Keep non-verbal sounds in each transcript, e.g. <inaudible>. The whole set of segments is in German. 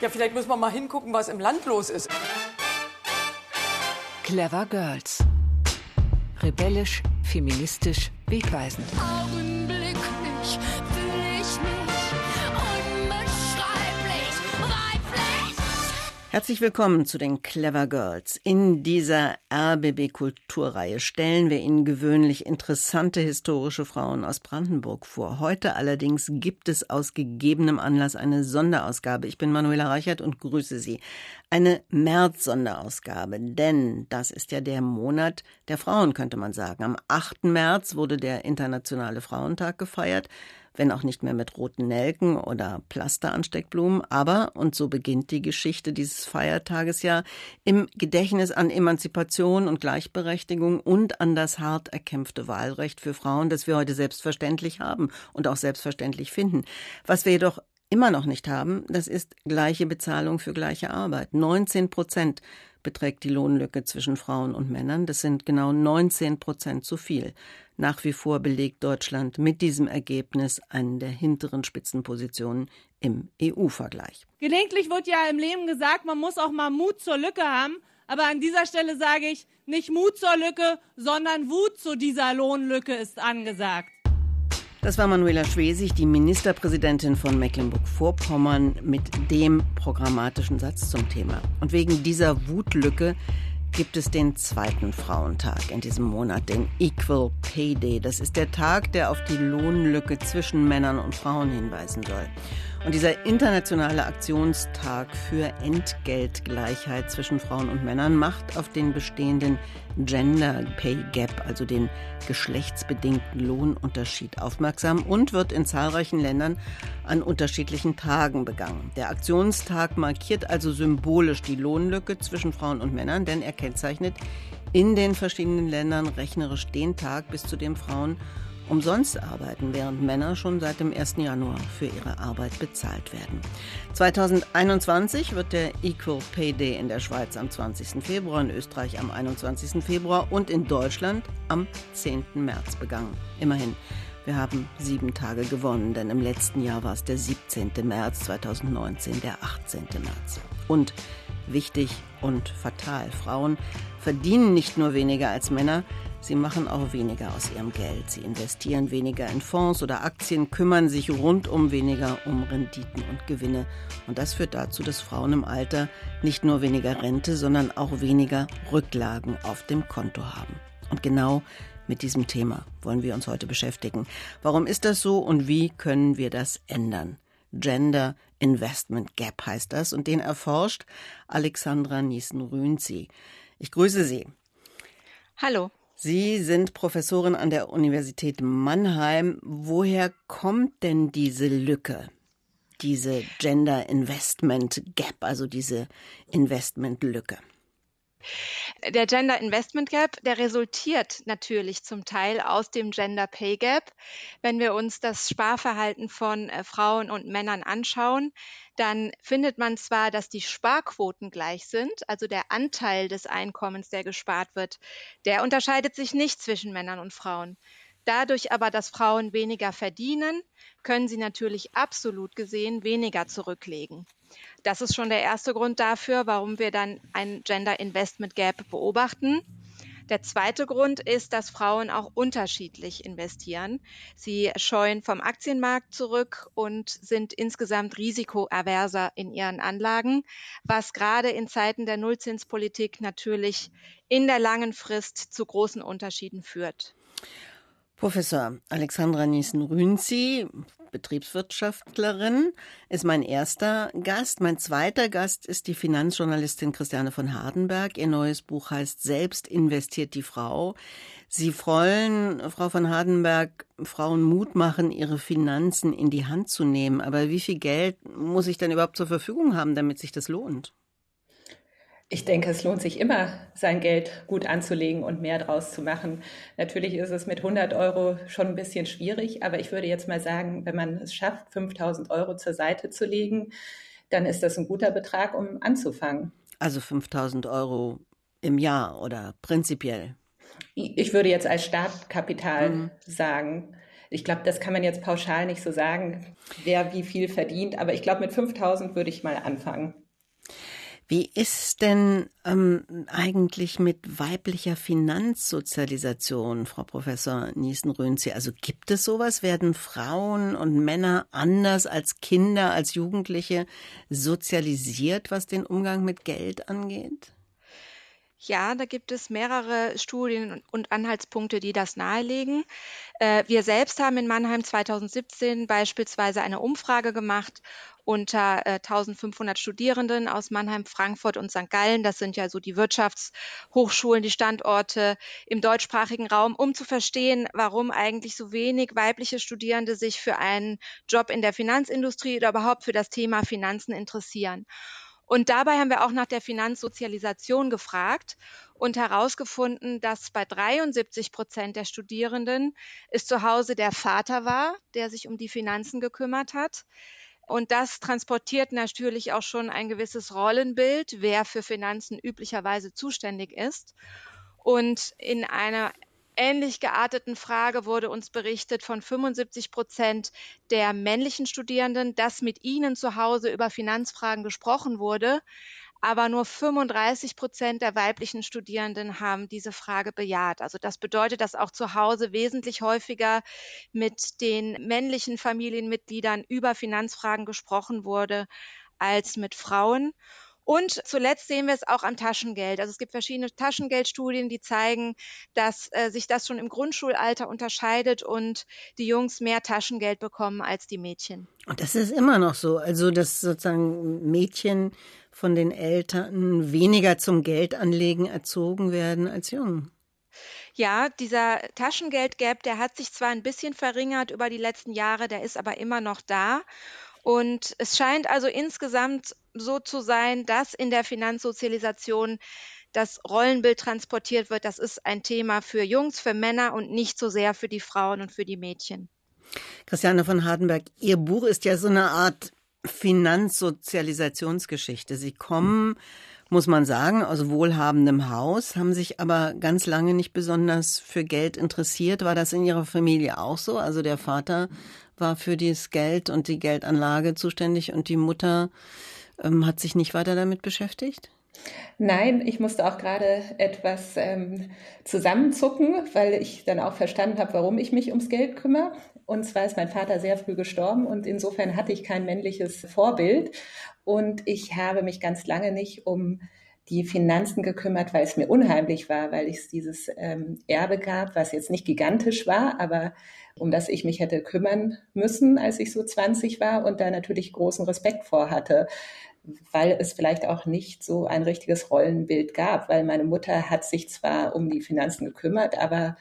Ja, vielleicht müssen wir mal hingucken, was im Land los ist. Clever Girls. Rebellisch, feministisch, wegweisend. Augenblicklich Herzlich willkommen zu den Clever Girls. In dieser RBB Kulturreihe stellen wir Ihnen gewöhnlich interessante historische Frauen aus Brandenburg vor. Heute allerdings gibt es aus gegebenem Anlass eine Sonderausgabe. Ich bin Manuela Reichert und grüße Sie. Eine März-Sonderausgabe, denn das ist ja der Monat der Frauen, könnte man sagen. Am 8. März wurde der Internationale Frauentag gefeiert wenn auch nicht mehr mit roten Nelken oder Plasteransteckblumen, aber, und so beginnt die Geschichte dieses Feiertages ja, im Gedächtnis an Emanzipation und Gleichberechtigung und an das hart erkämpfte Wahlrecht für Frauen, das wir heute selbstverständlich haben und auch selbstverständlich finden. Was wir jedoch immer noch nicht haben, das ist gleiche Bezahlung für gleiche Arbeit. 19 Prozent beträgt die Lohnlücke zwischen Frauen und Männern. Das sind genau 19 Prozent zu viel. Nach wie vor belegt Deutschland mit diesem Ergebnis einen der hinteren Spitzenpositionen im EU-Vergleich. Gelegentlich wird ja im Leben gesagt, man muss auch mal Mut zur Lücke haben. Aber an dieser Stelle sage ich, nicht Mut zur Lücke, sondern Wut zu dieser Lohnlücke ist angesagt. Das war Manuela Schwesig, die Ministerpräsidentin von Mecklenburg-Vorpommern, mit dem programmatischen Satz zum Thema. Und wegen dieser Wutlücke gibt es den zweiten Frauentag in diesem Monat, den Equal Pay Day. Das ist der Tag, der auf die Lohnlücke zwischen Männern und Frauen hinweisen soll. Und dieser internationale Aktionstag für Entgeltgleichheit zwischen Frauen und Männern macht auf den bestehenden Gender Pay Gap, also den geschlechtsbedingten Lohnunterschied, aufmerksam und wird in zahlreichen Ländern an unterschiedlichen Tagen begangen. Der Aktionstag markiert also symbolisch die Lohnlücke zwischen Frauen und Männern, denn er kennzeichnet in den verschiedenen Ländern rechnerisch den Tag, bis zu dem Frauen umsonst arbeiten, während Männer schon seit dem 1. Januar für ihre Arbeit bezahlt werden. 2021 wird der Equal Pay Day in der Schweiz am 20. Februar, in Österreich am 21. Februar und in Deutschland am 10. März begangen. Immerhin. Wir haben sieben Tage gewonnen, denn im letzten Jahr war es der 17. März 2019, der 18. März. Und wichtig und fatal, Frauen verdienen nicht nur weniger als Männer, Sie machen auch weniger aus ihrem Geld. Sie investieren weniger in Fonds oder Aktien, kümmern sich rundum weniger um Renditen und Gewinne. Und das führt dazu, dass Frauen im Alter nicht nur weniger Rente, sondern auch weniger Rücklagen auf dem Konto haben. Und genau mit diesem Thema wollen wir uns heute beschäftigen. Warum ist das so und wie können wir das ändern? Gender Investment Gap heißt das und den erforscht Alexandra Niesen-Rünzi. Ich grüße Sie. Hallo. Sie sind Professorin an der Universität Mannheim. Woher kommt denn diese Lücke, diese Gender Investment Gap, also diese Investment Lücke? Der Gender Investment Gap, der resultiert natürlich zum Teil aus dem Gender Pay Gap. Wenn wir uns das Sparverhalten von äh, Frauen und Männern anschauen, dann findet man zwar, dass die Sparquoten gleich sind, also der Anteil des Einkommens, der gespart wird, der unterscheidet sich nicht zwischen Männern und Frauen. Dadurch aber, dass Frauen weniger verdienen, können sie natürlich absolut gesehen weniger zurücklegen. Das ist schon der erste Grund dafür, warum wir dann ein Gender Investment Gap beobachten. Der zweite Grund ist, dass Frauen auch unterschiedlich investieren. Sie scheuen vom Aktienmarkt zurück und sind insgesamt risikoaverser in ihren Anlagen, was gerade in Zeiten der Nullzinspolitik natürlich in der langen Frist zu großen Unterschieden führt. Professor Alexandra Niesen-Rünzi, Betriebswirtschaftlerin, ist mein erster Gast. Mein zweiter Gast ist die Finanzjournalistin Christiane von Hardenberg. Ihr neues Buch heißt Selbst investiert die Frau. Sie wollen, Frau von Hardenberg, Frauen Mut machen, ihre Finanzen in die Hand zu nehmen. Aber wie viel Geld muss ich denn überhaupt zur Verfügung haben, damit sich das lohnt? Ich denke, es lohnt sich immer, sein Geld gut anzulegen und mehr draus zu machen. Natürlich ist es mit 100 Euro schon ein bisschen schwierig, aber ich würde jetzt mal sagen, wenn man es schafft, 5000 Euro zur Seite zu legen, dann ist das ein guter Betrag, um anzufangen. Also 5000 Euro im Jahr oder prinzipiell? Ich würde jetzt als Startkapital mhm. sagen. Ich glaube, das kann man jetzt pauschal nicht so sagen, wer wie viel verdient. Aber ich glaube, mit 5000 würde ich mal anfangen. Wie ist denn ähm, eigentlich mit weiblicher Finanzsozialisation, Frau Professor Niesen-Rönzi? Also gibt es sowas? Werden Frauen und Männer anders als Kinder, als Jugendliche sozialisiert, was den Umgang mit Geld angeht? Ja, da gibt es mehrere Studien und Anhaltspunkte, die das nahelegen. Äh, wir selbst haben in Mannheim 2017 beispielsweise eine Umfrage gemacht unter 1500 äh, Studierenden aus Mannheim, Frankfurt und St. Gallen. Das sind ja so die Wirtschaftshochschulen, die Standorte im deutschsprachigen Raum, um zu verstehen, warum eigentlich so wenig weibliche Studierende sich für einen Job in der Finanzindustrie oder überhaupt für das Thema Finanzen interessieren. Und dabei haben wir auch nach der Finanzsozialisation gefragt und herausgefunden, dass bei 73 Prozent der Studierenden es zu Hause der Vater war, der sich um die Finanzen gekümmert hat. Und das transportiert natürlich auch schon ein gewisses Rollenbild, wer für Finanzen üblicherweise zuständig ist. Und in einer ähnlich gearteten Frage wurde uns berichtet von 75 Prozent der männlichen Studierenden, dass mit ihnen zu Hause über Finanzfragen gesprochen wurde. Aber nur 35 Prozent der weiblichen Studierenden haben diese Frage bejaht. Also das bedeutet, dass auch zu Hause wesentlich häufiger mit den männlichen Familienmitgliedern über Finanzfragen gesprochen wurde als mit Frauen. Und zuletzt sehen wir es auch am Taschengeld. Also es gibt verschiedene Taschengeldstudien, die zeigen, dass äh, sich das schon im Grundschulalter unterscheidet und die Jungs mehr Taschengeld bekommen als die Mädchen. Und das ist immer noch so. Also, dass sozusagen Mädchen von den Eltern weniger zum Geldanlegen erzogen werden als Jungen. Ja, dieser Taschengeld-Gap, der hat sich zwar ein bisschen verringert über die letzten Jahre, der ist aber immer noch da. Und es scheint also insgesamt so zu sein, dass in der Finanzsozialisation das Rollenbild transportiert wird. Das ist ein Thema für Jungs, für Männer und nicht so sehr für die Frauen und für die Mädchen. Christiane von Hardenberg, Ihr Buch ist ja so eine Art Finanzsozialisationsgeschichte. Sie kommen, muss man sagen, aus wohlhabendem Haus, haben sich aber ganz lange nicht besonders für Geld interessiert. War das in Ihrer Familie auch so? Also der Vater war für das Geld und die Geldanlage zuständig und die Mutter ähm, hat sich nicht weiter damit beschäftigt? Nein, ich musste auch gerade etwas ähm, zusammenzucken, weil ich dann auch verstanden habe, warum ich mich ums Geld kümmere. Und zwar ist mein Vater sehr früh gestorben und insofern hatte ich kein männliches Vorbild. Und ich habe mich ganz lange nicht um die Finanzen gekümmert, weil es mir unheimlich war, weil es dieses ähm, Erbe gab, was jetzt nicht gigantisch war, aber um das ich mich hätte kümmern müssen, als ich so 20 war und da natürlich großen Respekt vor hatte, weil es vielleicht auch nicht so ein richtiges Rollenbild gab, weil meine Mutter hat sich zwar um die Finanzen gekümmert, aber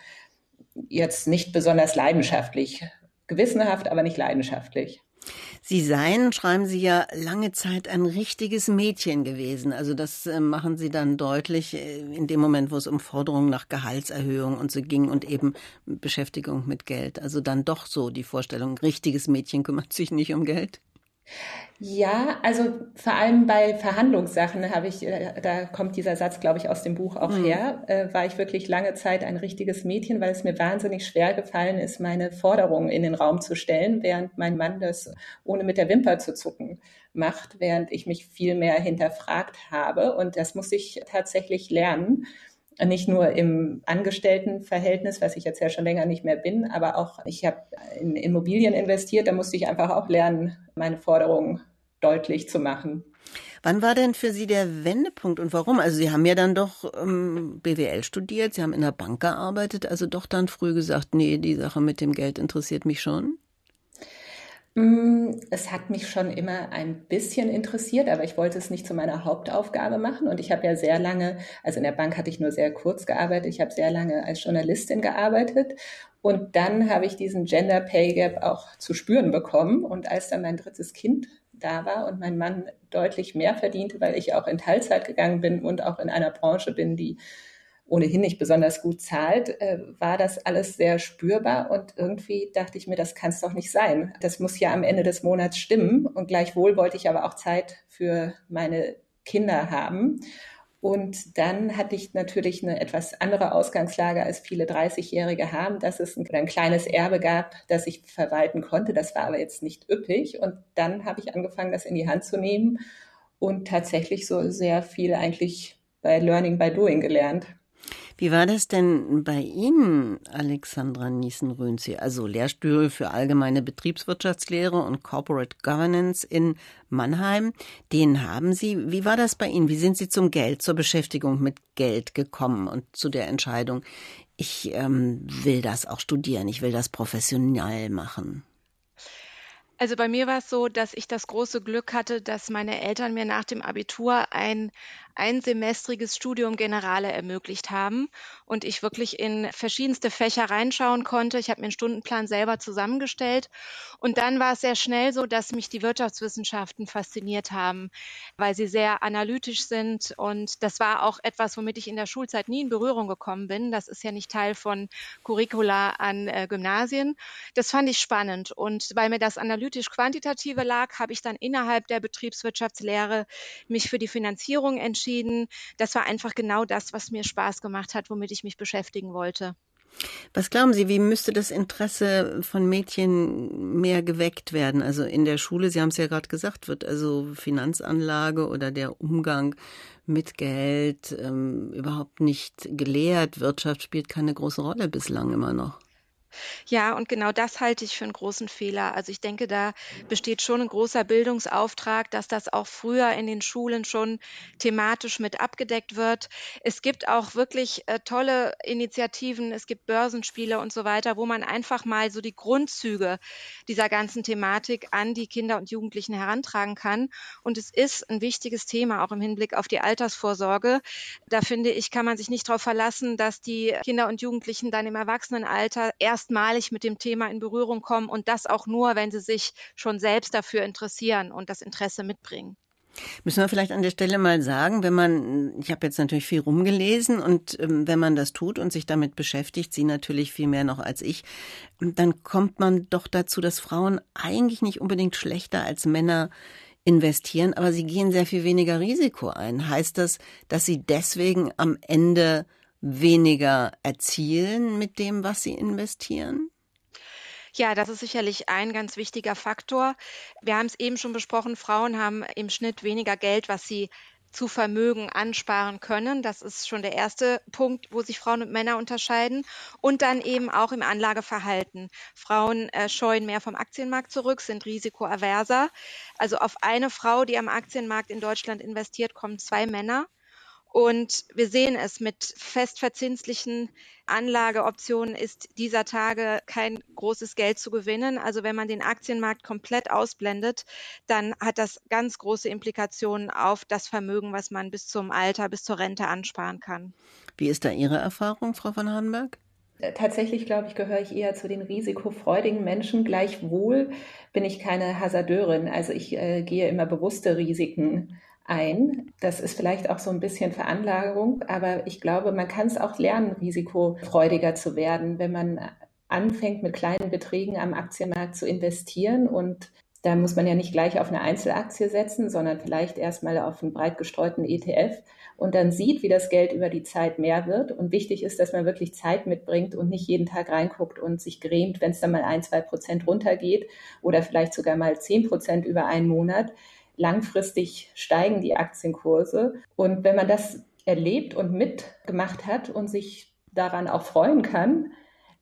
jetzt nicht besonders leidenschaftlich, gewissenhaft, aber nicht leidenschaftlich. Sie seien, schreiben Sie ja, lange Zeit ein richtiges Mädchen gewesen. Also das äh, machen Sie dann deutlich äh, in dem Moment, wo es um Forderungen nach Gehaltserhöhung und so ging und eben Beschäftigung mit Geld. Also dann doch so die Vorstellung, richtiges Mädchen kümmert sich nicht um Geld. Ja, also vor allem bei Verhandlungssachen habe ich, äh, da kommt dieser Satz, glaube ich, aus dem Buch auch mhm. her, äh, war ich wirklich lange Zeit ein richtiges Mädchen, weil es mir wahnsinnig schwer gefallen ist, meine Forderungen in den Raum zu stellen, während mein Mann das ohne mit der Wimper zu zucken macht, während ich mich viel mehr hinterfragt habe. Und das muss ich tatsächlich lernen nicht nur im Angestelltenverhältnis, was ich jetzt ja schon länger nicht mehr bin, aber auch ich habe in Immobilien investiert, da musste ich einfach auch lernen, meine Forderungen deutlich zu machen. Wann war denn für Sie der Wendepunkt und warum? Also Sie haben ja dann doch ähm, BWL studiert, Sie haben in der Bank gearbeitet, also doch dann früh gesagt, nee, die Sache mit dem Geld interessiert mich schon. Mm, es hat mich schon immer ein bisschen interessiert, aber ich wollte es nicht zu meiner Hauptaufgabe machen. Und ich habe ja sehr lange, also in der Bank hatte ich nur sehr kurz gearbeitet, ich habe sehr lange als Journalistin gearbeitet. Und dann habe ich diesen Gender Pay Gap auch zu spüren bekommen. Und als dann mein drittes Kind da war und mein Mann deutlich mehr verdiente, weil ich auch in Teilzeit gegangen bin und auch in einer Branche bin, die ohnehin nicht besonders gut zahlt, äh, war das alles sehr spürbar und irgendwie dachte ich mir, das kann es doch nicht sein. Das muss ja am Ende des Monats stimmen und gleichwohl wollte ich aber auch Zeit für meine Kinder haben. Und dann hatte ich natürlich eine etwas andere Ausgangslage, als viele 30-Jährige haben, dass es ein, ein, kleines Erbe gab, das ich verwalten konnte. Das war aber jetzt nicht üppig. Und dann habe ich angefangen, das in die Hand zu nehmen und tatsächlich so sehr viel eigentlich bei Learning by Doing gelernt. Wie war das denn bei Ihnen, Alexandra Niesen-Rönzi? Also Lehrstuhl für allgemeine Betriebswirtschaftslehre und Corporate Governance in Mannheim, den haben Sie. Wie war das bei Ihnen? Wie sind Sie zum Geld, zur Beschäftigung mit Geld gekommen und zu der Entscheidung, ich ähm, will das auch studieren, ich will das professionell machen? Also bei mir war es so, dass ich das große Glück hatte, dass meine Eltern mir nach dem Abitur ein einsemestriges Studium Generale ermöglicht haben und ich wirklich in verschiedenste Fächer reinschauen konnte. Ich habe mir einen Stundenplan selber zusammengestellt und dann war es sehr schnell so, dass mich die Wirtschaftswissenschaften fasziniert haben, weil sie sehr analytisch sind und das war auch etwas, womit ich in der Schulzeit nie in Berührung gekommen bin. Das ist ja nicht Teil von Curricula an äh, Gymnasien. Das fand ich spannend und weil mir das analytisch-quantitative lag, habe ich dann innerhalb der Betriebswirtschaftslehre mich für die Finanzierung entschieden entschieden. Das war einfach genau das, was mir Spaß gemacht hat, womit ich mich beschäftigen wollte. Was glauben Sie, wie müsste das Interesse von Mädchen mehr geweckt werden? Also in der Schule, Sie haben es ja gerade gesagt, wird also Finanzanlage oder der Umgang mit Geld ähm, überhaupt nicht gelehrt. Wirtschaft spielt keine große Rolle bislang immer noch. Ja, und genau das halte ich für einen großen Fehler. Also ich denke, da besteht schon ein großer Bildungsauftrag, dass das auch früher in den Schulen schon thematisch mit abgedeckt wird. Es gibt auch wirklich äh, tolle Initiativen, es gibt Börsenspiele und so weiter, wo man einfach mal so die Grundzüge dieser ganzen Thematik an die Kinder und Jugendlichen herantragen kann. Und es ist ein wichtiges Thema, auch im Hinblick auf die Altersvorsorge. Da finde ich, kann man sich nicht darauf verlassen, dass die Kinder und Jugendlichen dann im Erwachsenenalter erst erstmalig mit dem Thema in Berührung kommen und das auch nur, wenn sie sich schon selbst dafür interessieren und das Interesse mitbringen. Müssen wir vielleicht an der Stelle mal sagen, wenn man, ich habe jetzt natürlich viel rumgelesen und ähm, wenn man das tut und sich damit beschäftigt, Sie natürlich viel mehr noch als ich, dann kommt man doch dazu, dass Frauen eigentlich nicht unbedingt schlechter als Männer investieren, aber sie gehen sehr viel weniger Risiko ein. Heißt das, dass sie deswegen am Ende weniger erzielen mit dem, was sie investieren? Ja, das ist sicherlich ein ganz wichtiger Faktor. Wir haben es eben schon besprochen, Frauen haben im Schnitt weniger Geld, was sie zu Vermögen ansparen können. Das ist schon der erste Punkt, wo sich Frauen und Männer unterscheiden. Und dann eben auch im Anlageverhalten. Frauen äh, scheuen mehr vom Aktienmarkt zurück, sind risikoaverser. Also auf eine Frau, die am Aktienmarkt in Deutschland investiert, kommen zwei Männer. Und wir sehen es mit festverzinslichen Anlageoptionen ist dieser Tage kein großes Geld zu gewinnen. Also wenn man den Aktienmarkt komplett ausblendet, dann hat das ganz große Implikationen auf das Vermögen, was man bis zum Alter, bis zur Rente ansparen kann. Wie ist da Ihre Erfahrung, Frau von Hahnberg? Tatsächlich, glaube ich, gehöre ich eher zu den risikofreudigen Menschen. Gleichwohl bin ich keine Hasardeurin. Also ich äh, gehe immer bewusste Risiken ein. Das ist vielleicht auch so ein bisschen Veranlagerung, aber ich glaube, man kann es auch lernen, risikofreudiger zu werden, wenn man anfängt, mit kleinen Beträgen am Aktienmarkt zu investieren. Und da muss man ja nicht gleich auf eine Einzelaktie setzen, sondern vielleicht erstmal auf einen breit gestreuten ETF und dann sieht, wie das Geld über die Zeit mehr wird. Und wichtig ist, dass man wirklich Zeit mitbringt und nicht jeden Tag reinguckt und sich grämt, wenn es dann mal ein, zwei Prozent runtergeht oder vielleicht sogar mal zehn Prozent über einen Monat langfristig steigen die Aktienkurse. Und wenn man das erlebt und mitgemacht hat und sich daran auch freuen kann,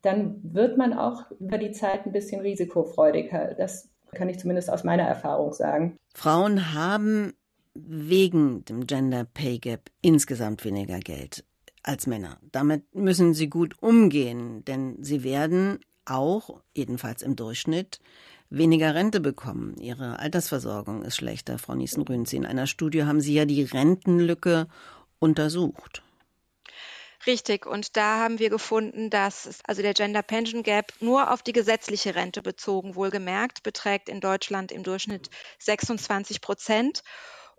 dann wird man auch über die Zeit ein bisschen risikofreudiger. Das kann ich zumindest aus meiner Erfahrung sagen. Frauen haben wegen dem Gender Pay Gap insgesamt weniger Geld als Männer. Damit müssen sie gut umgehen, denn sie werden auch, jedenfalls im Durchschnitt, weniger Rente bekommen. Ihre Altersversorgung ist schlechter, Frau Niesen-Rünzi. In einer Studie haben Sie ja die Rentenlücke untersucht. Richtig. Und da haben wir gefunden, dass also der Gender Pension Gap nur auf die gesetzliche Rente bezogen, wohlgemerkt, beträgt in Deutschland im Durchschnitt 26 Prozent.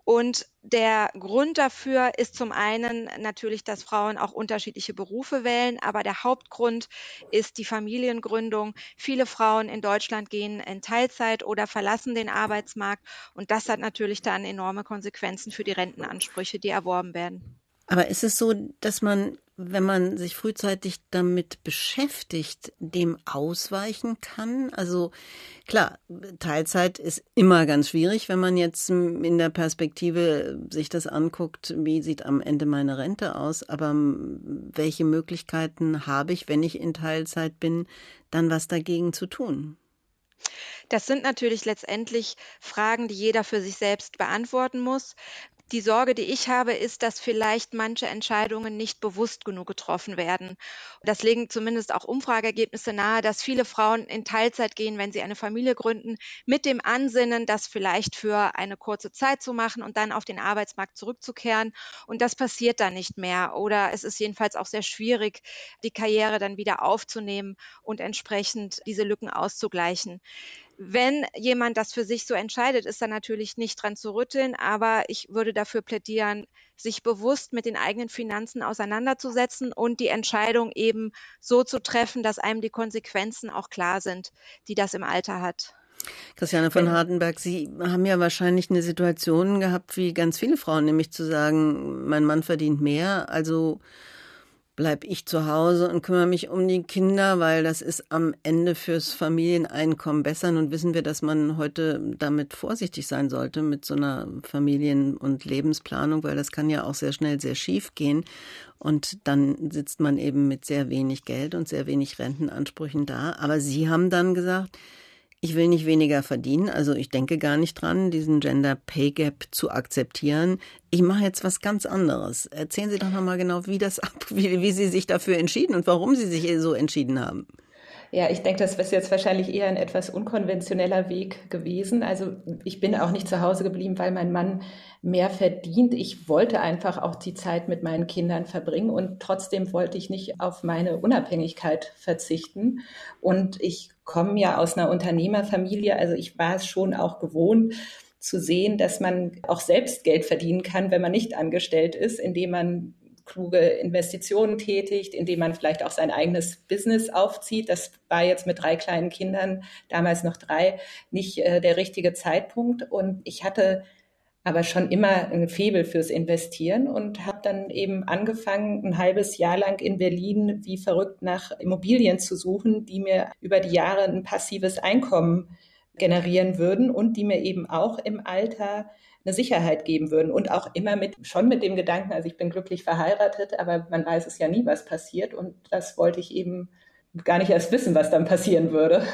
Und der Grund dafür ist zum einen natürlich, dass Frauen auch unterschiedliche Berufe wählen, aber der Hauptgrund ist die Familiengründung. Viele Frauen in Deutschland gehen in Teilzeit oder verlassen den Arbeitsmarkt und das hat natürlich dann enorme Konsequenzen für die Rentenansprüche, die erworben werden. Aber ist es so, dass man wenn man sich frühzeitig damit beschäftigt, dem ausweichen kann? Also klar, Teilzeit ist immer ganz schwierig, wenn man jetzt in der Perspektive sich das anguckt, wie sieht am Ende meine Rente aus, aber welche Möglichkeiten habe ich, wenn ich in Teilzeit bin, dann was dagegen zu tun? Das sind natürlich letztendlich Fragen, die jeder für sich selbst beantworten muss. Die Sorge, die ich habe, ist, dass vielleicht manche Entscheidungen nicht bewusst genug getroffen werden. Das legen zumindest auch Umfrageergebnisse nahe, dass viele Frauen in Teilzeit gehen, wenn sie eine Familie gründen, mit dem Ansinnen, das vielleicht für eine kurze Zeit zu machen und dann auf den Arbeitsmarkt zurückzukehren. Und das passiert dann nicht mehr. Oder es ist jedenfalls auch sehr schwierig, die Karriere dann wieder aufzunehmen und entsprechend diese Lücken auszugleichen. Wenn jemand das für sich so entscheidet, ist da natürlich nicht dran zu rütteln, aber ich würde dafür plädieren, sich bewusst mit den eigenen Finanzen auseinanderzusetzen und die Entscheidung eben so zu treffen, dass einem die Konsequenzen auch klar sind, die das im Alter hat. Christiane von Hardenberg, Sie haben ja wahrscheinlich eine Situation gehabt, wie ganz viele Frauen, nämlich zu sagen, mein Mann verdient mehr, also bleib ich zu Hause und kümmere mich um die Kinder, weil das ist am Ende fürs Familieneinkommen besser. Nun wissen wir, dass man heute damit vorsichtig sein sollte mit so einer Familien- und Lebensplanung, weil das kann ja auch sehr schnell sehr schief gehen. Und dann sitzt man eben mit sehr wenig Geld und sehr wenig Rentenansprüchen da. Aber Sie haben dann gesagt, ich will nicht weniger verdienen, also ich denke gar nicht dran, diesen Gender Pay Gap zu akzeptieren. Ich mache jetzt was ganz anderes. Erzählen Sie doch nochmal genau, wie das ab, <laughs> wie, wie Sie sich dafür entschieden und warum Sie sich so entschieden haben. Ja, ich denke, das ist jetzt wahrscheinlich eher ein etwas unkonventioneller Weg gewesen. Also ich bin auch nicht zu Hause geblieben, weil mein Mann mehr verdient. Ich wollte einfach auch die Zeit mit meinen Kindern verbringen und trotzdem wollte ich nicht auf meine Unabhängigkeit verzichten. Und ich komme ja aus einer Unternehmerfamilie, also ich war es schon auch gewohnt, zu sehen, dass man auch selbst Geld verdienen kann, wenn man nicht angestellt ist, indem man kluge Investitionen tätigt, indem man vielleicht auch sein eigenes Business aufzieht. Das war jetzt mit drei kleinen Kindern, damals noch drei, nicht äh, der richtige Zeitpunkt. Und ich hatte aber schon immer ein Febel fürs Investieren und habe dann eben angefangen, ein halbes Jahr lang in Berlin wie verrückt nach Immobilien zu suchen, die mir über die Jahre ein passives Einkommen generieren würden und die mir eben auch im Alter eine Sicherheit geben würden und auch immer mit, schon mit dem Gedanken, also ich bin glücklich verheiratet, aber man weiß es ja nie, was passiert und das wollte ich eben gar nicht erst wissen, was dann passieren würde.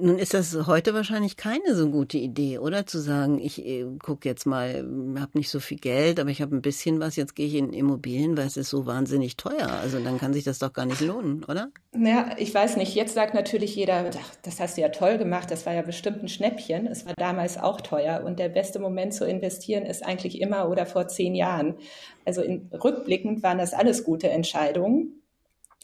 Nun ist das heute wahrscheinlich keine so gute Idee, oder? Zu sagen, ich äh, gucke jetzt mal, habe nicht so viel Geld, aber ich habe ein bisschen was, jetzt gehe ich in Immobilien, weil es ist so wahnsinnig teuer. Also dann kann sich das doch gar nicht lohnen, oder? Ja, ich weiß nicht. Jetzt sagt natürlich jeder, das hast du ja toll gemacht, das war ja bestimmt ein Schnäppchen. Es war damals auch teuer und der beste Moment zu investieren ist eigentlich immer oder vor zehn Jahren. Also in, rückblickend waren das alles gute Entscheidungen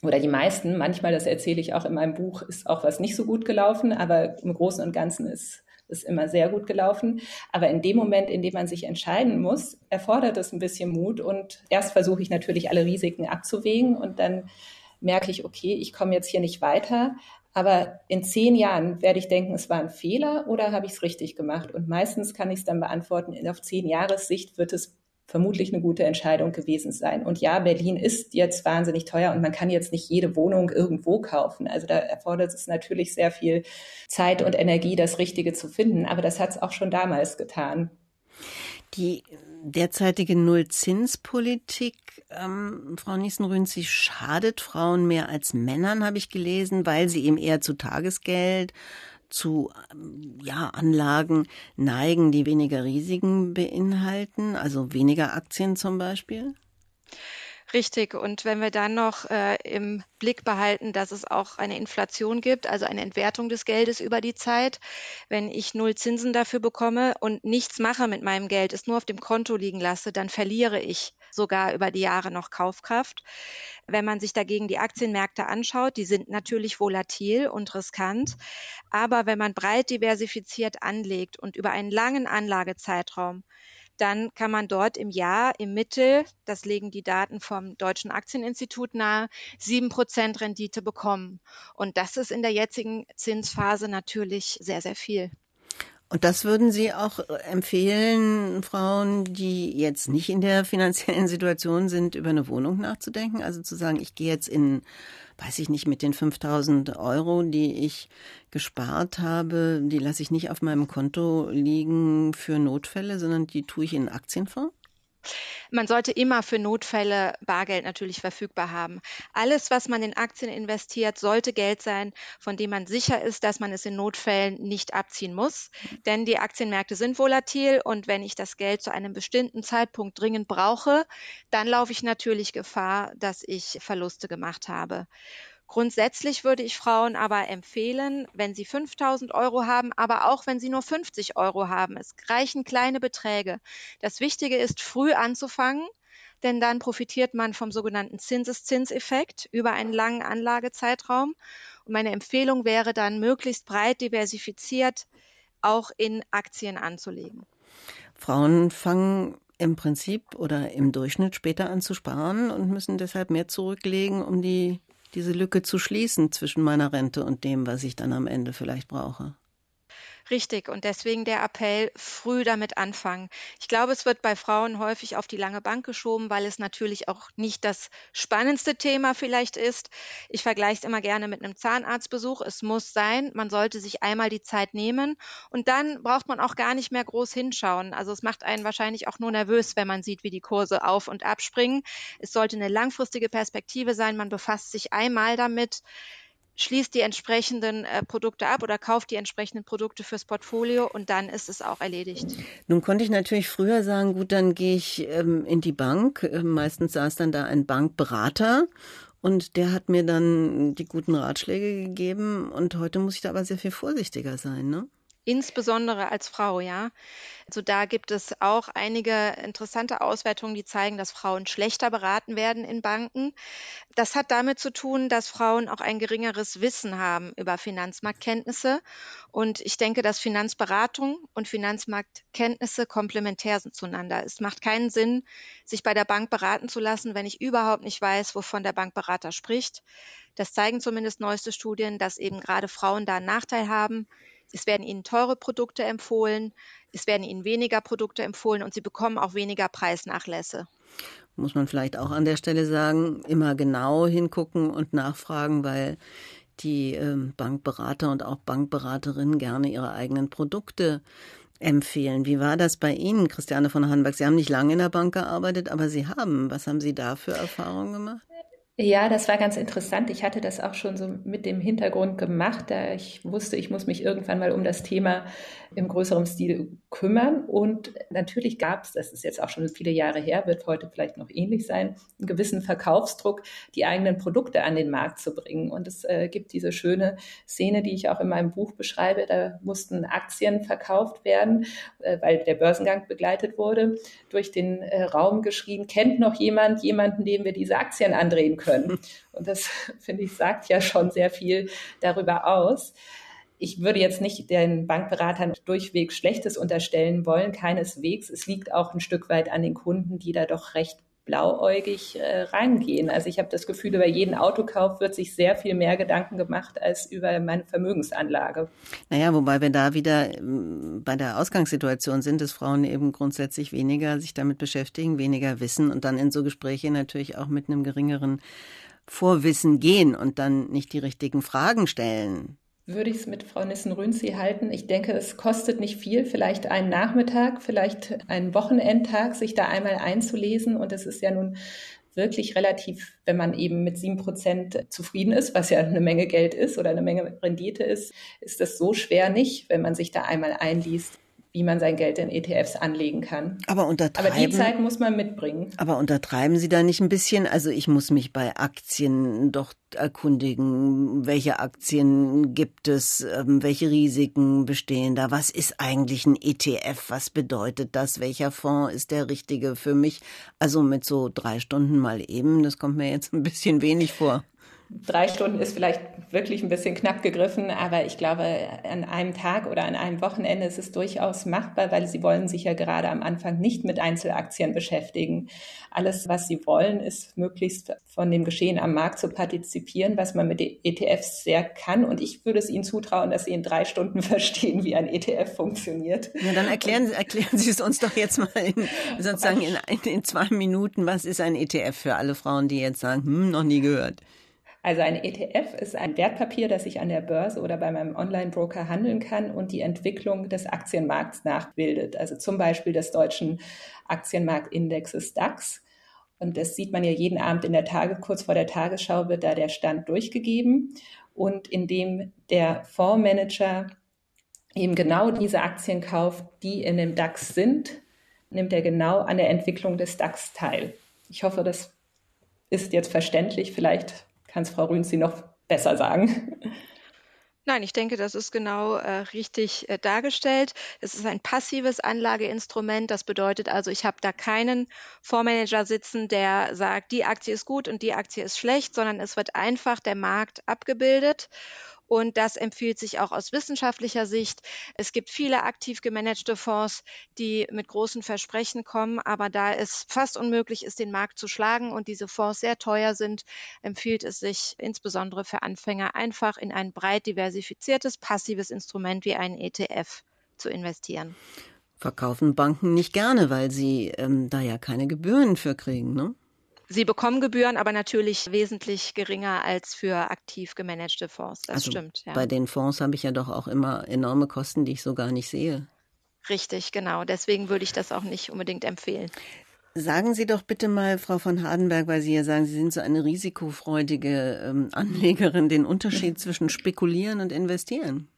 oder die meisten, manchmal, das erzähle ich auch in meinem Buch, ist auch was nicht so gut gelaufen, aber im Großen und Ganzen ist es immer sehr gut gelaufen. Aber in dem Moment, in dem man sich entscheiden muss, erfordert es ein bisschen Mut. Und erst versuche ich natürlich alle Risiken abzuwägen und dann merke ich, okay, ich komme jetzt hier nicht weiter. Aber in zehn Jahren werde ich denken, es war ein Fehler oder habe ich es richtig gemacht? Und meistens kann ich es dann beantworten, auf zehn Jahressicht wird es vermutlich eine gute Entscheidung gewesen sein. Und ja, Berlin ist jetzt wahnsinnig teuer und man kann jetzt nicht jede Wohnung irgendwo kaufen. Also da erfordert es natürlich sehr viel Zeit und Energie, das Richtige zu finden. Aber das hat es auch schon damals getan. Die derzeitige Nullzinspolitik, ähm, Frau Niesenrühn, sie schadet Frauen mehr als Männern, habe ich gelesen, weil sie eben eher zu Tagesgeld zu ähm, ja, Anlagen neigen, die weniger Risiken beinhalten, also weniger Aktien zum Beispiel? Richtig. Und wenn wir dann noch äh, im Blick behalten, dass es auch eine Inflation gibt, also eine Entwertung des Geldes über die Zeit, wenn ich null Zinsen dafür bekomme und nichts mache mit meinem Geld, es nur auf dem Konto liegen lasse, dann verliere ich sogar über die Jahre noch Kaufkraft. Wenn man sich dagegen die Aktienmärkte anschaut, die sind natürlich volatil und riskant. Aber wenn man breit diversifiziert anlegt und über einen langen Anlagezeitraum dann kann man dort im Jahr im Mittel, das legen die Daten vom Deutschen Aktieninstitut nahe, sieben Prozent Rendite bekommen. Und das ist in der jetzigen Zinsphase natürlich sehr, sehr viel. Und das würden Sie auch empfehlen, Frauen, die jetzt nicht in der finanziellen Situation sind, über eine Wohnung nachzudenken? Also zu sagen, ich gehe jetzt in, weiß ich nicht, mit den 5000 Euro, die ich gespart habe, die lasse ich nicht auf meinem Konto liegen für Notfälle, sondern die tue ich in Aktienfonds? Man sollte immer für Notfälle Bargeld natürlich verfügbar haben. Alles, was man in Aktien investiert, sollte Geld sein, von dem man sicher ist, dass man es in Notfällen nicht abziehen muss. Denn die Aktienmärkte sind volatil und wenn ich das Geld zu einem bestimmten Zeitpunkt dringend brauche, dann laufe ich natürlich Gefahr, dass ich Verluste gemacht habe. Grundsätzlich würde ich Frauen aber empfehlen, wenn sie 5000 Euro haben, aber auch wenn sie nur 50 Euro haben. Es reichen kleine Beträge. Das Wichtige ist, früh anzufangen, denn dann profitiert man vom sogenannten Zinseszinseffekt über einen langen Anlagezeitraum. Und meine Empfehlung wäre dann, möglichst breit diversifiziert auch in Aktien anzulegen. Frauen fangen im Prinzip oder im Durchschnitt später an zu sparen und müssen deshalb mehr zurücklegen, um die diese Lücke zu schließen zwischen meiner Rente und dem, was ich dann am Ende vielleicht brauche. Richtig. Und deswegen der Appell, früh damit anfangen. Ich glaube, es wird bei Frauen häufig auf die lange Bank geschoben, weil es natürlich auch nicht das spannendste Thema vielleicht ist. Ich vergleiche es immer gerne mit einem Zahnarztbesuch. Es muss sein, man sollte sich einmal die Zeit nehmen und dann braucht man auch gar nicht mehr groß hinschauen. Also es macht einen wahrscheinlich auch nur nervös, wenn man sieht, wie die Kurse auf und abspringen. Es sollte eine langfristige Perspektive sein. Man befasst sich einmal damit schließt die entsprechenden äh, Produkte ab oder kauft die entsprechenden Produkte fürs Portfolio und dann ist es auch erledigt. Nun konnte ich natürlich früher sagen, gut, dann gehe ich ähm, in die Bank. Äh, meistens saß dann da ein Bankberater und der hat mir dann die guten Ratschläge gegeben und heute muss ich da aber sehr viel vorsichtiger sein, ne? Insbesondere als Frau, ja. Also da gibt es auch einige interessante Auswertungen, die zeigen, dass Frauen schlechter beraten werden in Banken. Das hat damit zu tun, dass Frauen auch ein geringeres Wissen haben über Finanzmarktkenntnisse. Und ich denke, dass Finanzberatung und Finanzmarktkenntnisse komplementär sind zueinander. Es macht keinen Sinn, sich bei der Bank beraten zu lassen, wenn ich überhaupt nicht weiß, wovon der Bankberater spricht. Das zeigen zumindest neueste Studien, dass eben gerade Frauen da einen Nachteil haben es werden ihnen teure Produkte empfohlen, es werden ihnen weniger Produkte empfohlen und sie bekommen auch weniger Preisnachlässe. Muss man vielleicht auch an der Stelle sagen, immer genau hingucken und nachfragen, weil die ähm, Bankberater und auch Bankberaterinnen gerne ihre eigenen Produkte empfehlen. Wie war das bei Ihnen, Christiane von Hanberg? Sie haben nicht lange in der Bank gearbeitet, aber Sie haben. Was haben Sie da für Erfahrungen gemacht? Ja, das war ganz interessant. Ich hatte das auch schon so mit dem Hintergrund gemacht, da ich wusste, ich muss mich irgendwann mal um das Thema im größeren Stil kümmern. Und natürlich gab es, das ist jetzt auch schon viele Jahre her, wird heute vielleicht noch ähnlich sein, einen gewissen Verkaufsdruck, die eigenen Produkte an den Markt zu bringen. Und es äh, gibt diese schöne Szene, die ich auch in meinem Buch beschreibe. Da mussten Aktien verkauft werden, äh, weil der Börsengang begleitet wurde, durch den äh, Raum geschrien, kennt noch jemand jemanden, dem wir diese Aktien andrehen können? können. <laughs> Und das, finde ich, sagt ja schon sehr viel darüber aus. Ich würde jetzt nicht den Bankberatern durchweg Schlechtes unterstellen wollen, keineswegs. Es liegt auch ein Stück weit an den Kunden, die da doch recht blauäugig äh, reingehen. Also ich habe das Gefühl, über jeden Autokauf wird sich sehr viel mehr Gedanken gemacht als über meine Vermögensanlage. Naja, wobei wir da wieder ähm, bei der Ausgangssituation sind, dass Frauen eben grundsätzlich weniger sich damit beschäftigen, weniger wissen und dann in so Gespräche natürlich auch mit einem geringeren Vorwissen gehen und dann nicht die richtigen Fragen stellen würde ich es mit Frau Nissen-Rünzi halten. Ich denke, es kostet nicht viel, vielleicht einen Nachmittag, vielleicht einen Wochenendtag, sich da einmal einzulesen. Und es ist ja nun wirklich relativ, wenn man eben mit sieben Prozent zufrieden ist, was ja eine Menge Geld ist oder eine Menge Rendite ist, ist das so schwer nicht, wenn man sich da einmal einliest wie man sein Geld in ETFs anlegen kann. Aber untertreiben. Aber die Zeit muss man mitbringen. Aber untertreiben Sie da nicht ein bisschen? Also ich muss mich bei Aktien doch erkundigen, welche Aktien gibt es, ähm, welche Risiken bestehen da, was ist eigentlich ein ETF, was bedeutet das, welcher Fonds ist der richtige für mich? Also mit so drei Stunden mal eben, das kommt mir jetzt ein bisschen wenig vor. Drei Stunden ist vielleicht wirklich ein bisschen knapp gegriffen, aber ich glaube, an einem Tag oder an einem Wochenende ist es durchaus machbar, weil sie wollen sich ja gerade am Anfang nicht mit Einzelaktien beschäftigen. Alles, was sie wollen, ist möglichst von dem Geschehen am Markt zu partizipieren, was man mit ETFs sehr kann. Und ich würde es ihnen zutrauen, dass sie in drei Stunden <laughs> verstehen, wie ein ETF funktioniert. Ja, dann erklären, erklären Sie es uns doch jetzt mal in, sozusagen in, in zwei Minuten. Was ist ein ETF für alle Frauen, die jetzt sagen, hm, noch nie gehört? Also ein ETF ist ein Wertpapier, das ich an der Börse oder bei meinem Online-Broker handeln kann und die Entwicklung des Aktienmarkts nachbildet. Also zum Beispiel des deutschen Aktienmarktindexes DAX. Und das sieht man ja jeden Abend in der Tage, kurz vor der Tagesschau wird da der Stand durchgegeben. Und indem der Fondsmanager eben genau diese Aktien kauft, die in dem DAX sind, nimmt er genau an der Entwicklung des DAX teil. Ich hoffe, das ist jetzt verständlich. Vielleicht kann es Frau Rünzi noch besser sagen. Nein, ich denke, das ist genau äh, richtig äh, dargestellt. Es ist ein passives Anlageinstrument. Das bedeutet also, ich habe da keinen Fondsmanager sitzen, der sagt, die Aktie ist gut und die Aktie ist schlecht, sondern es wird einfach der Markt abgebildet. Und das empfiehlt sich auch aus wissenschaftlicher Sicht. Es gibt viele aktiv gemanagte Fonds, die mit großen Versprechen kommen, aber da es fast unmöglich ist, den Markt zu schlagen und diese Fonds sehr teuer sind, empfiehlt es sich insbesondere für Anfänger einfach in ein breit diversifiziertes passives Instrument wie einen ETF zu investieren. Verkaufen Banken nicht gerne, weil sie ähm, da ja keine Gebühren für kriegen, ne? Sie bekommen Gebühren, aber natürlich wesentlich geringer als für aktiv gemanagte Fonds. Das also stimmt. Ja. Bei den Fonds habe ich ja doch auch immer enorme Kosten, die ich so gar nicht sehe. Richtig, genau. Deswegen würde ich das auch nicht unbedingt empfehlen. Sagen Sie doch bitte mal, Frau von Hardenberg, weil Sie ja sagen, Sie sind so eine risikofreudige ähm, Anlegerin, den Unterschied <laughs> zwischen Spekulieren und Investieren.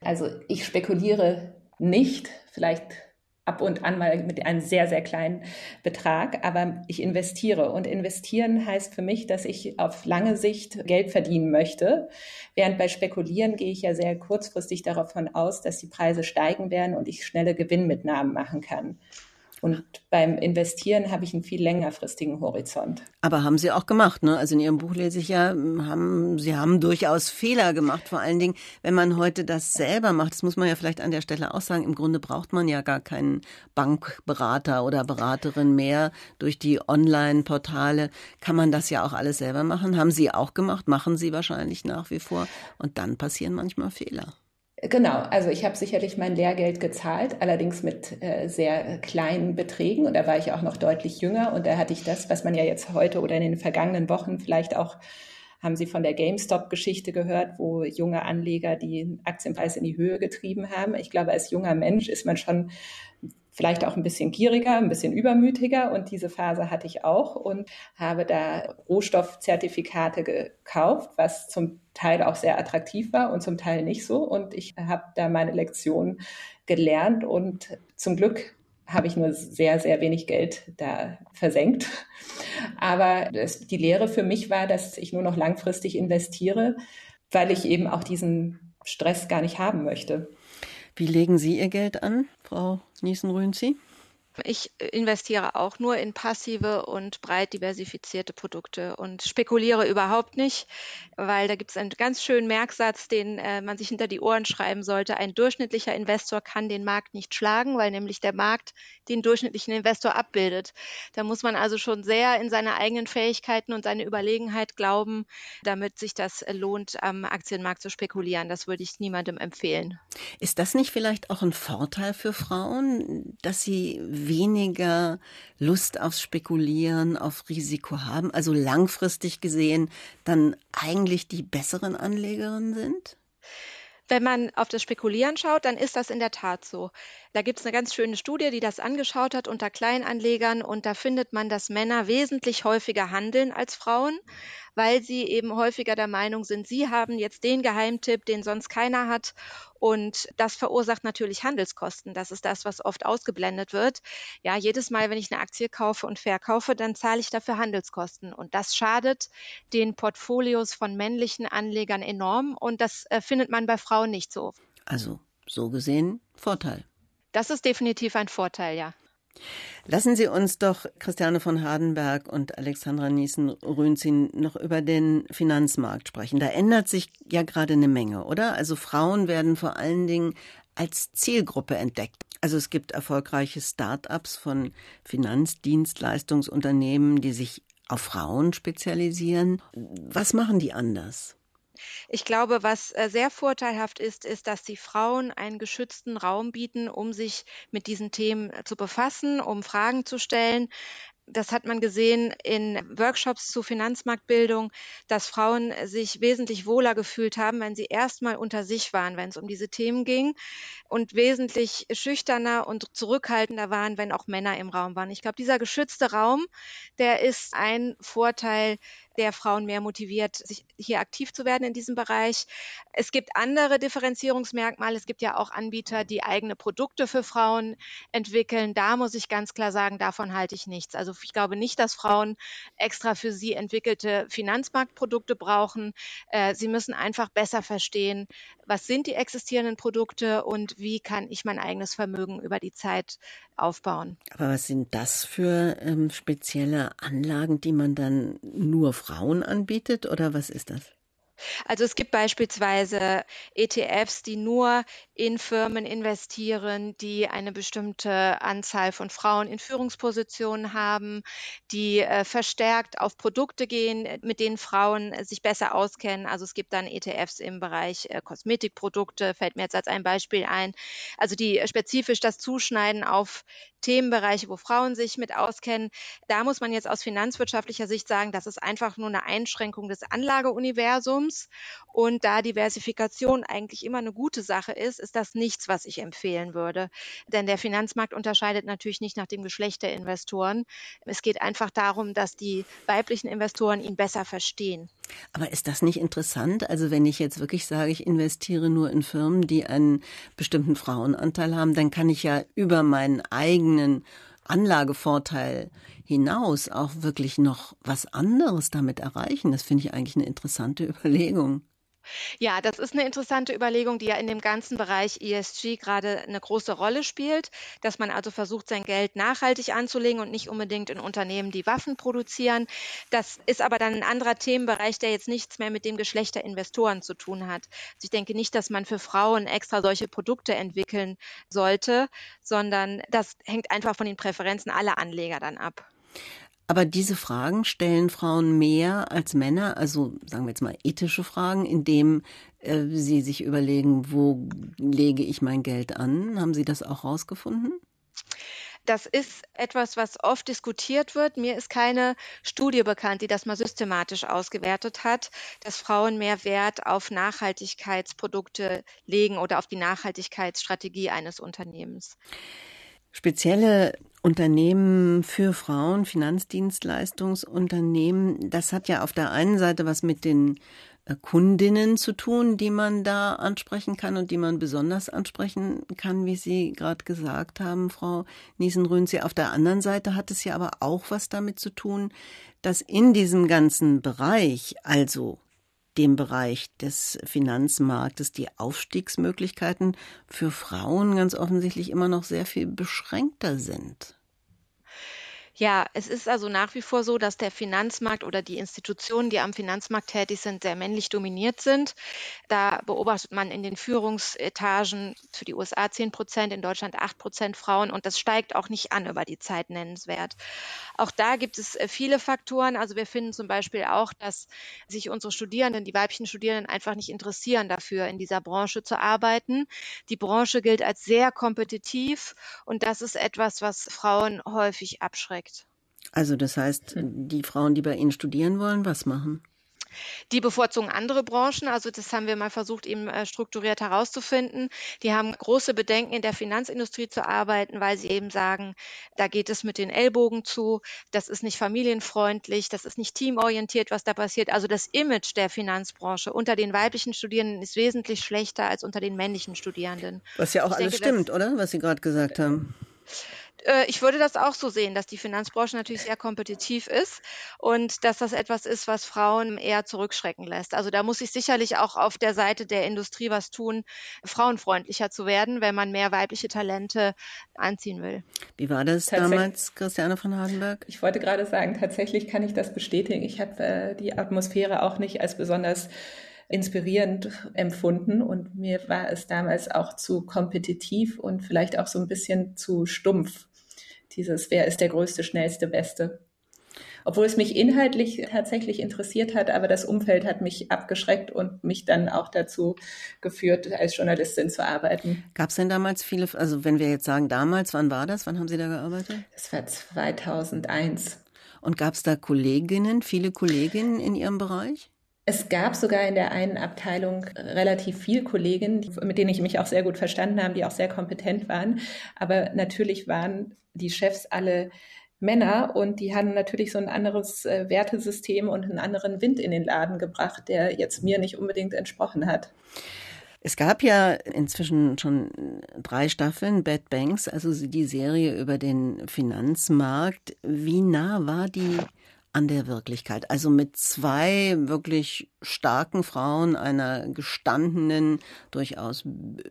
Also ich spekuliere nicht, vielleicht ab und an mal mit einem sehr, sehr kleinen Betrag, aber ich investiere. Und investieren heißt für mich, dass ich auf lange Sicht Geld verdienen möchte. Während bei Spekulieren gehe ich ja sehr kurzfristig davon aus, dass die Preise steigen werden und ich schnelle Gewinnmitnahmen machen kann. Und beim Investieren habe ich einen viel längerfristigen Horizont. Aber haben Sie auch gemacht, ne? Also in Ihrem Buch lese ich ja, haben, Sie haben durchaus Fehler gemacht. Vor allen Dingen, wenn man heute das selber macht, das muss man ja vielleicht an der Stelle auch sagen, im Grunde braucht man ja gar keinen Bankberater oder Beraterin mehr. Durch die Online-Portale kann man das ja auch alles selber machen. Haben Sie auch gemacht, machen Sie wahrscheinlich nach wie vor. Und dann passieren manchmal Fehler. Genau, also ich habe sicherlich mein Lehrgeld gezahlt, allerdings mit äh, sehr kleinen Beträgen und da war ich auch noch deutlich jünger und da hatte ich das, was man ja jetzt heute oder in den vergangenen Wochen vielleicht auch haben Sie von der GameStop-Geschichte gehört, wo junge Anleger die Aktienpreis in die Höhe getrieben haben. Ich glaube, als junger Mensch ist man schon vielleicht auch ein bisschen gieriger, ein bisschen übermütiger und diese Phase hatte ich auch und habe da Rohstoffzertifikate gekauft, was zum Teil auch sehr attraktiv war und zum Teil nicht so und ich habe da meine Lektion gelernt und zum Glück habe ich nur sehr, sehr wenig Geld da versenkt. Aber das, die Lehre für mich war, dass ich nur noch langfristig investiere, weil ich eben auch diesen Stress gar nicht haben möchte. Wie legen Sie Ihr Geld an, Frau Niesen-Rünzi? Ich investiere auch nur in passive und breit diversifizierte Produkte und spekuliere überhaupt nicht, weil da gibt es einen ganz schönen Merksatz, den äh, man sich hinter die Ohren schreiben sollte. Ein durchschnittlicher Investor kann den Markt nicht schlagen, weil nämlich der Markt den durchschnittlichen Investor abbildet. Da muss man also schon sehr in seine eigenen Fähigkeiten und seine Überlegenheit glauben, damit sich das lohnt, am Aktienmarkt zu spekulieren. Das würde ich niemandem empfehlen. Ist das nicht vielleicht auch ein Vorteil für Frauen, dass sie weniger Lust aufs Spekulieren, auf Risiko haben, also langfristig gesehen dann eigentlich die besseren Anlegerinnen sind? Wenn man auf das Spekulieren schaut, dann ist das in der Tat so. Da gibt es eine ganz schöne Studie, die das angeschaut hat unter Kleinanlegern und da findet man, dass Männer wesentlich häufiger handeln als Frauen, weil sie eben häufiger der Meinung sind, sie haben jetzt den Geheimtipp, den sonst keiner hat und das verursacht natürlich Handelskosten. Das ist das, was oft ausgeblendet wird. Ja, jedes Mal, wenn ich eine Aktie kaufe und verkaufe, dann zahle ich dafür Handelskosten. Und das schadet den Portfolios von männlichen Anlegern enorm. Und das äh, findet man bei Frauen nicht so. Also, so gesehen, Vorteil. Das ist definitiv ein Vorteil, ja. Lassen Sie uns doch Christiane von Hardenberg und Alexandra Niesen-Rünzin noch über den Finanzmarkt sprechen. Da ändert sich ja gerade eine Menge, oder? Also Frauen werden vor allen Dingen als Zielgruppe entdeckt. Also es gibt erfolgreiche Start-ups von Finanzdienstleistungsunternehmen, die sich auf Frauen spezialisieren. Was machen die anders? Ich glaube, was äh, sehr vorteilhaft ist, ist, dass die Frauen einen geschützten Raum bieten, um sich mit diesen Themen äh, zu befassen, um Fragen zu stellen das hat man gesehen in Workshops zu Finanzmarktbildung, dass Frauen sich wesentlich wohler gefühlt haben, wenn sie erstmal unter sich waren, wenn es um diese Themen ging und wesentlich schüchterner und zurückhaltender waren, wenn auch Männer im Raum waren. Ich glaube, dieser geschützte Raum, der ist ein Vorteil, der Frauen mehr motiviert, sich hier aktiv zu werden in diesem Bereich. Es gibt andere Differenzierungsmerkmale. Es gibt ja auch Anbieter, die eigene Produkte für Frauen entwickeln. Da muss ich ganz klar sagen, davon halte ich nichts. Also ich glaube nicht, dass Frauen extra für sie entwickelte Finanzmarktprodukte brauchen. Äh, sie müssen einfach besser verstehen, was sind die existierenden Produkte und wie kann ich mein eigenes Vermögen über die Zeit aufbauen. Aber was sind das für ähm, spezielle Anlagen, die man dann nur Frauen anbietet oder was ist das? Also es gibt beispielsweise ETFs, die nur in Firmen investieren, die eine bestimmte Anzahl von Frauen in Führungspositionen haben, die äh, verstärkt auf Produkte gehen, mit denen Frauen sich besser auskennen. Also es gibt dann ETFs im Bereich äh, Kosmetikprodukte, fällt mir jetzt als ein Beispiel ein. Also die spezifisch das Zuschneiden auf Themenbereiche, wo Frauen sich mit auskennen. Da muss man jetzt aus finanzwirtschaftlicher Sicht sagen, das ist einfach nur eine Einschränkung des Anlageuniversums. Und da Diversifikation eigentlich immer eine gute Sache ist, ist das nichts, was ich empfehlen würde. Denn der Finanzmarkt unterscheidet natürlich nicht nach dem Geschlecht der Investoren. Es geht einfach darum, dass die weiblichen Investoren ihn besser verstehen. Aber ist das nicht interessant? Also wenn ich jetzt wirklich sage, ich investiere nur in Firmen, die einen bestimmten Frauenanteil haben, dann kann ich ja über meinen eigenen Anlagevorteil hinaus auch wirklich noch was anderes damit erreichen. Das finde ich eigentlich eine interessante <laughs> Überlegung. Ja, das ist eine interessante Überlegung, die ja in dem ganzen Bereich ESG gerade eine große Rolle spielt, dass man also versucht, sein Geld nachhaltig anzulegen und nicht unbedingt in Unternehmen, die Waffen produzieren. Das ist aber dann ein anderer Themenbereich, der jetzt nichts mehr mit dem Geschlecht der Investoren zu tun hat. Also ich denke nicht, dass man für Frauen extra solche Produkte entwickeln sollte, sondern das hängt einfach von den Präferenzen aller Anleger dann ab. Aber diese Fragen stellen Frauen mehr als Männer, also sagen wir jetzt mal ethische Fragen, indem äh, sie sich überlegen, wo lege ich mein Geld an? Haben Sie das auch rausgefunden? Das ist etwas, was oft diskutiert wird. Mir ist keine Studie bekannt, die das mal systematisch ausgewertet hat, dass Frauen mehr Wert auf Nachhaltigkeitsprodukte legen oder auf die Nachhaltigkeitsstrategie eines Unternehmens. Spezielle Unternehmen für Frauen, Finanzdienstleistungsunternehmen, das hat ja auf der einen Seite was mit den äh, Kundinnen zu tun, die man da ansprechen kann und die man besonders ansprechen kann, wie Sie gerade gesagt haben, Frau Niesen-Rünzi. Auf der anderen Seite hat es ja aber auch was damit zu tun, dass in diesem ganzen Bereich, also dem Bereich des Finanzmarktes die Aufstiegsmöglichkeiten für Frauen ganz offensichtlich immer noch sehr viel beschränkter sind. Ja, es ist also nach wie vor so, dass der Finanzmarkt oder die Institutionen, die am Finanzmarkt tätig sind, sehr männlich dominiert sind. Da beobachtet man in den Führungsetagen für die USA 10 Prozent, in Deutschland 8 Prozent Frauen und das steigt auch nicht an über die Zeit nennenswert. Auch da gibt es äh, viele Faktoren. Also wir finden zum Beispiel auch, dass sich unsere Studierenden, die weiblichen Studierenden einfach nicht interessieren dafür, in dieser Branche zu arbeiten. Die Branche gilt als sehr kompetitiv und das ist etwas, was Frauen häufig abschreckt. Also das heißt, hm. die Frauen, die bei Ihnen studieren wollen, was machen? Die bevorzugen andere Branchen. Also das haben wir mal versucht, eben äh, strukturiert herauszufinden. Die haben große Bedenken, in der Finanzindustrie zu arbeiten, weil sie eben sagen, da geht es mit den Ellbogen zu, das ist nicht familienfreundlich, das ist nicht teamorientiert, was da passiert. Also das Image der Finanzbranche unter den weiblichen Studierenden ist wesentlich schlechter als unter den männlichen Studierenden. Was ja auch ich alles denke, stimmt, oder? Was Sie gerade gesagt haben Äh, ich würde das auch so sehen, dass die Finanzbranche natürlich sehr kompetitiv ist und dass das etwas ist, was Frauen eher zurückschrecken lässt. Also da muss ich sicherlich auch auf der Seite der Industrie was tun, frauenfreundlicher zu werden, wenn man mehr weibliche Talente anziehen will. Wie war das damals, Christiane von Hardenberg? Ich wollte gerade sagen, tatsächlich kann ich das bestätigen. Ich habe äh, die Atmosphäre auch nicht als besonders inspirierend empfunden und mir war es damals auch zu kompetitiv und vielleicht auch so ein bisschen zu stumpf. Dieses, wer ist der größte, schnellste, beste. Obwohl es mich inhaltlich tatsächlich interessiert hat, aber das Umfeld hat mich abgeschreckt und mich dann auch dazu geführt, als Journalistin zu arbeiten. Gab es denn damals viele, also wenn wir jetzt sagen damals, wann war das? Wann haben Sie da gearbeitet? Das war 2001. Und gab es da Kolleginnen, viele Kolleginnen in Ihrem Bereich? Es gab sogar in der einen Abteilung relativ viel Kolleginnen, mit denen ich mich auch sehr gut verstanden habe, die auch sehr kompetent waren. Aber natürlich waren die Chefs alle Männer und die haben natürlich so ein anderes äh, Wertesystem und einen anderen Wind in den Laden gebracht, der jetzt mir nicht unbedingt entsprochen hat. Es gab ja inzwischen schon drei Staffeln Bad Banks, also die Serie über den Finanzmarkt. Wie nah war die an der Wirklichkeit. Also mit zwei wirklich starken Frauen, einer gestandenen, durchaus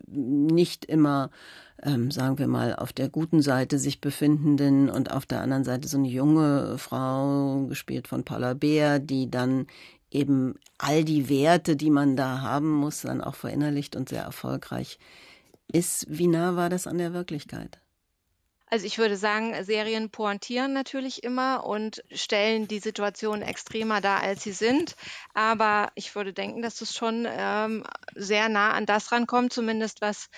nicht immer, ähm, sagen wir mal, auf der guten Seite sich befindenden und auf der anderen Seite so eine junge Frau, gespielt von Paula Beer, die dann eben all die Werte, die man da haben muss, dann auch verinnerlicht und sehr erfolgreich ist. Wie nah war das an der Wirklichkeit? Also ich würde sagen, Serien pointieren natürlich immer und stellen die Situation extremer dar, als sie sind. Aber ich würde denken, dass es schon ähm, sehr nah an das rankommt, zumindest was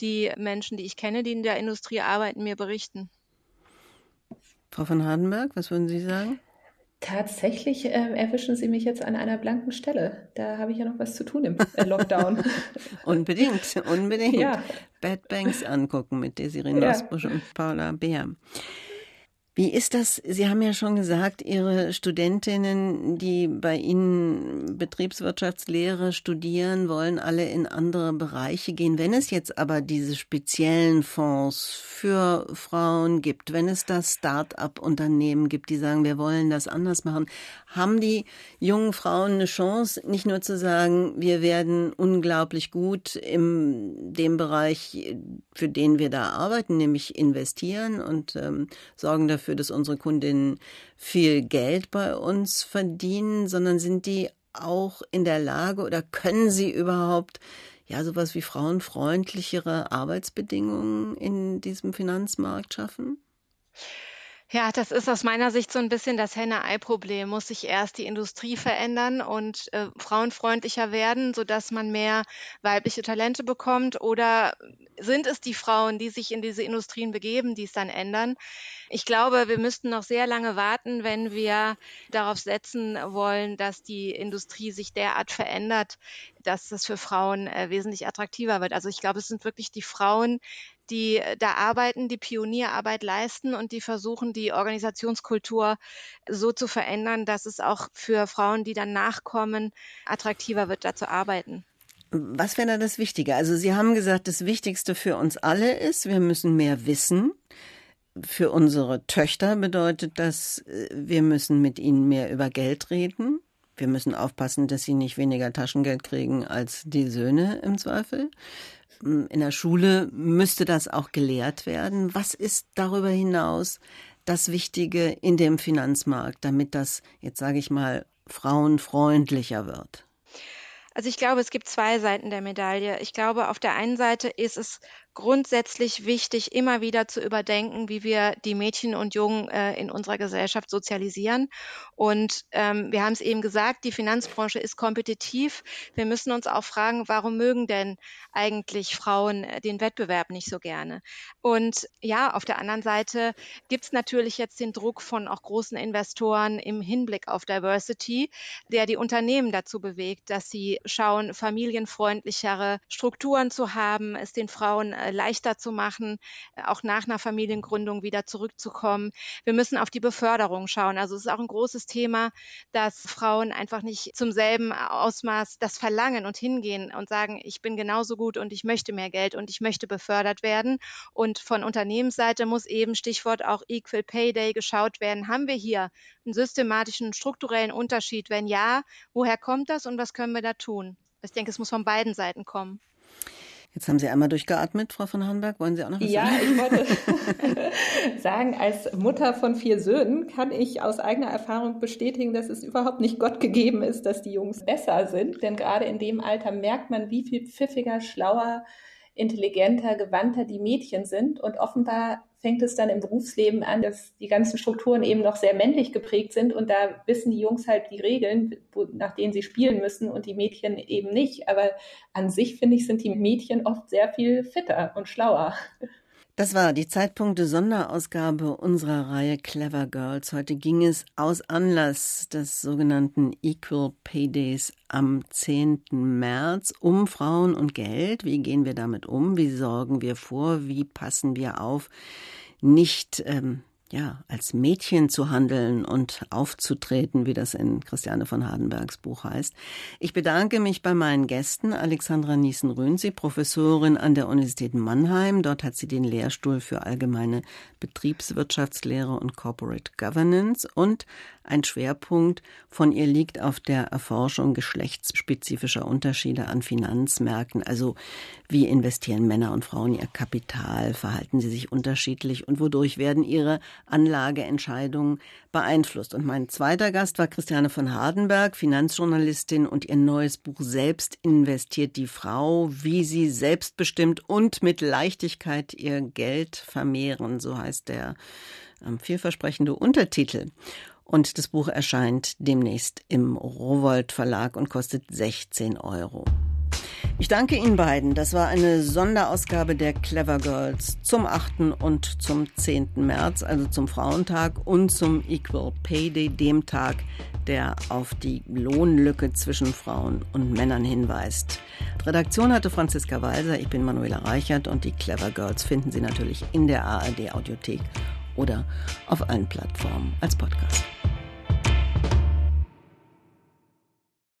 die Menschen, die ich kenne, die in der Industrie arbeiten, mir berichten. Frau von Hardenberg, was würden Sie sagen? Tatsächlich äh, erwischen Sie mich jetzt an einer blanken Stelle. Da habe ich ja noch was zu tun im äh, Lockdown. <laughs> unbedingt, unbedingt. Ja. Bad Banks angucken mit Desiree Nosbusch ja. und Paula Beer. Wie ist das? Sie haben ja schon gesagt, Ihre Studentinnen, die bei Ihnen Betriebswirtschaftslehre studieren, wollen alle in andere Bereiche gehen. Wenn es jetzt aber diese speziellen Fonds für Frauen gibt, wenn es das Start-up-Unternehmen gibt, die sagen, wir wollen das anders machen, haben die jungen Frauen eine Chance, nicht nur zu sagen, wir werden unglaublich gut in dem Bereich, für den wir da arbeiten, nämlich investieren und ähm, sorgen dafür, dafür, dass unsere Kundinnen viel Geld bei uns verdienen, sondern sind die auch in der Lage oder können sie überhaupt ja sowas wie frauenfreundlichere Arbeitsbedingungen in diesem Finanzmarkt schaffen? Ja, das ist aus meiner Sicht so ein bisschen das Henne-Ei-Problem. Muss sich erst die Industrie verändern und äh, frauenfreundlicher werden, sodass man mehr weibliche Talente bekommt? Oder sind es die Frauen, die sich in diese Industrien begeben, die es dann ändern? Ich glaube, wir müssten noch sehr lange warten, wenn wir darauf setzen wollen, dass die Industrie sich derart verändert, dass das für Frauen äh, wesentlich attraktiver wird. Also ich glaube, es sind wirklich die Frauen, die äh, da arbeiten, die Pionierarbeit leisten und die versuchen, die Organisationskultur so zu verändern, dass es auch für Frauen, die dann nachkommen, attraktiver wird, da zu arbeiten. Was wäre da das Wichtige? Also Sie haben gesagt, das Wichtigste für uns alle ist, wir müssen mehr wissen. Für unsere Töchter bedeutet das, äh, wir müssen mit ihnen mehr über Geld reden. Wir müssen aufpassen, dass sie nicht weniger Taschengeld kriegen als die Söhne im Zweifel. In der Schule müsste das auch gelehrt werden. Was ist darüber hinaus das Wichtige in dem Finanzmarkt, damit das, jetzt sage ich mal, frauenfreundlicher wird? Also ich glaube, es gibt zwei Seiten der Medaille. Ich glaube, auf der einen Seite ist es grundsätzlich wichtig, immer wieder zu überdenken, wie wir die Mädchen und Jungen äh, in unserer Gesellschaft sozialisieren. Und ähm, wir haben es eben gesagt, die Finanzbranche ist kompetitiv. Wir müssen uns auch fragen, warum mögen denn eigentlich Frauen äh, den Wettbewerb nicht so gerne? Und ja, auf der anderen Seite gibt es natürlich jetzt den Druck von auch großen Investoren im Hinblick auf Diversity, der die Unternehmen dazu bewegt, dass sie schauen, familienfreundlichere Strukturen zu haben, es den Frauen äh, leichter zu machen, auch nach einer Familiengründung wieder zurückzukommen. Wir müssen auf die Beförderung schauen. Also es ist auch ein großes Thema, dass Frauen einfach nicht zum selben Ausmaß das verlangen und hingehen und sagen, ich bin genauso gut und ich möchte mehr Geld und ich möchte befördert werden. Und von Unternehmensseite muss eben Stichwort auch Equal Pay Day geschaut werden. Haben wir hier einen systematischen, strukturellen Unterschied? Wenn ja, woher kommt das und was können wir da tun? Ich denke, es muss von beiden Seiten kommen. Jetzt haben Sie einmal durchgeatmet, Frau von Hornberg. Wollen Sie auch noch was ja, sagen? Ja, ich wollte <laughs> sagen, als Mutter von vier Söhnen kann ich aus eigener Erfahrung bestätigen, dass es überhaupt nicht Gott gegeben ist, dass die Jungs besser sind. Denn gerade in dem Alter merkt man, wie viel pfiffiger, schlauer, intelligenter, gewandter die Mädchen sind. Und offenbar fängt es dann im Berufsleben an, dass die ganzen Strukturen eben noch sehr männlich geprägt sind und da wissen die Jungs halt die Regeln, wo, nach denen sie spielen müssen und die Mädchen eben nicht. Aber an sich finde ich, sind die Mädchen oft sehr viel fitter und schlauer. Das war die Zeitpunkte Sonderausgabe unserer Reihe Clever Girls. Heute ging es aus Anlass des sogenannten Equal Pay Days am 10. März um Frauen und Geld. Wie gehen wir damit um? Wie sorgen wir vor? Wie passen wir auf? Nicht ähm, ja, als Mädchen zu handeln und aufzutreten, wie das in Christiane von Hardenbergs Buch heißt. Ich bedanke mich bei meinen Gästen, Alexandra Niesen-Röhnsee, Professorin an der Universität Mannheim. Dort hat sie den Lehrstuhl für allgemeine Betriebswirtschaftslehre und Corporate Governance und ein Schwerpunkt von ihr liegt auf der Erforschung geschlechtsspezifischer Unterschiede an Finanzmärkten. Also wie investieren Männer und Frauen ihr Kapital? Verhalten sie sich unterschiedlich? Und wodurch werden ihre Anlageentscheidungen beeinflusst? Und mein zweiter Gast war Christiane von Hardenberg, Finanzjournalistin und ihr neues Buch Selbst investiert die Frau, wie sie selbstbestimmt und mit Leichtigkeit ihr Geld vermehren. So heißt der ähm, vielversprechende Untertitel. Und das Buch erscheint demnächst im Rowold Verlag und kostet 16 Euro. Ich danke Ihnen beiden. Das war eine Sonderausgabe der Clever Girls zum 8. und zum 10. März, also zum Frauentag und zum Equal Pay Day, dem Tag, der auf die Lohnlücke zwischen Frauen und Männern hinweist. Redaktion hatte Franziska Walser, ich bin Manuela Reichert und die Clever Girls finden Sie natürlich in der ARD Audiothek oder auf allen Plattformen als Podcast.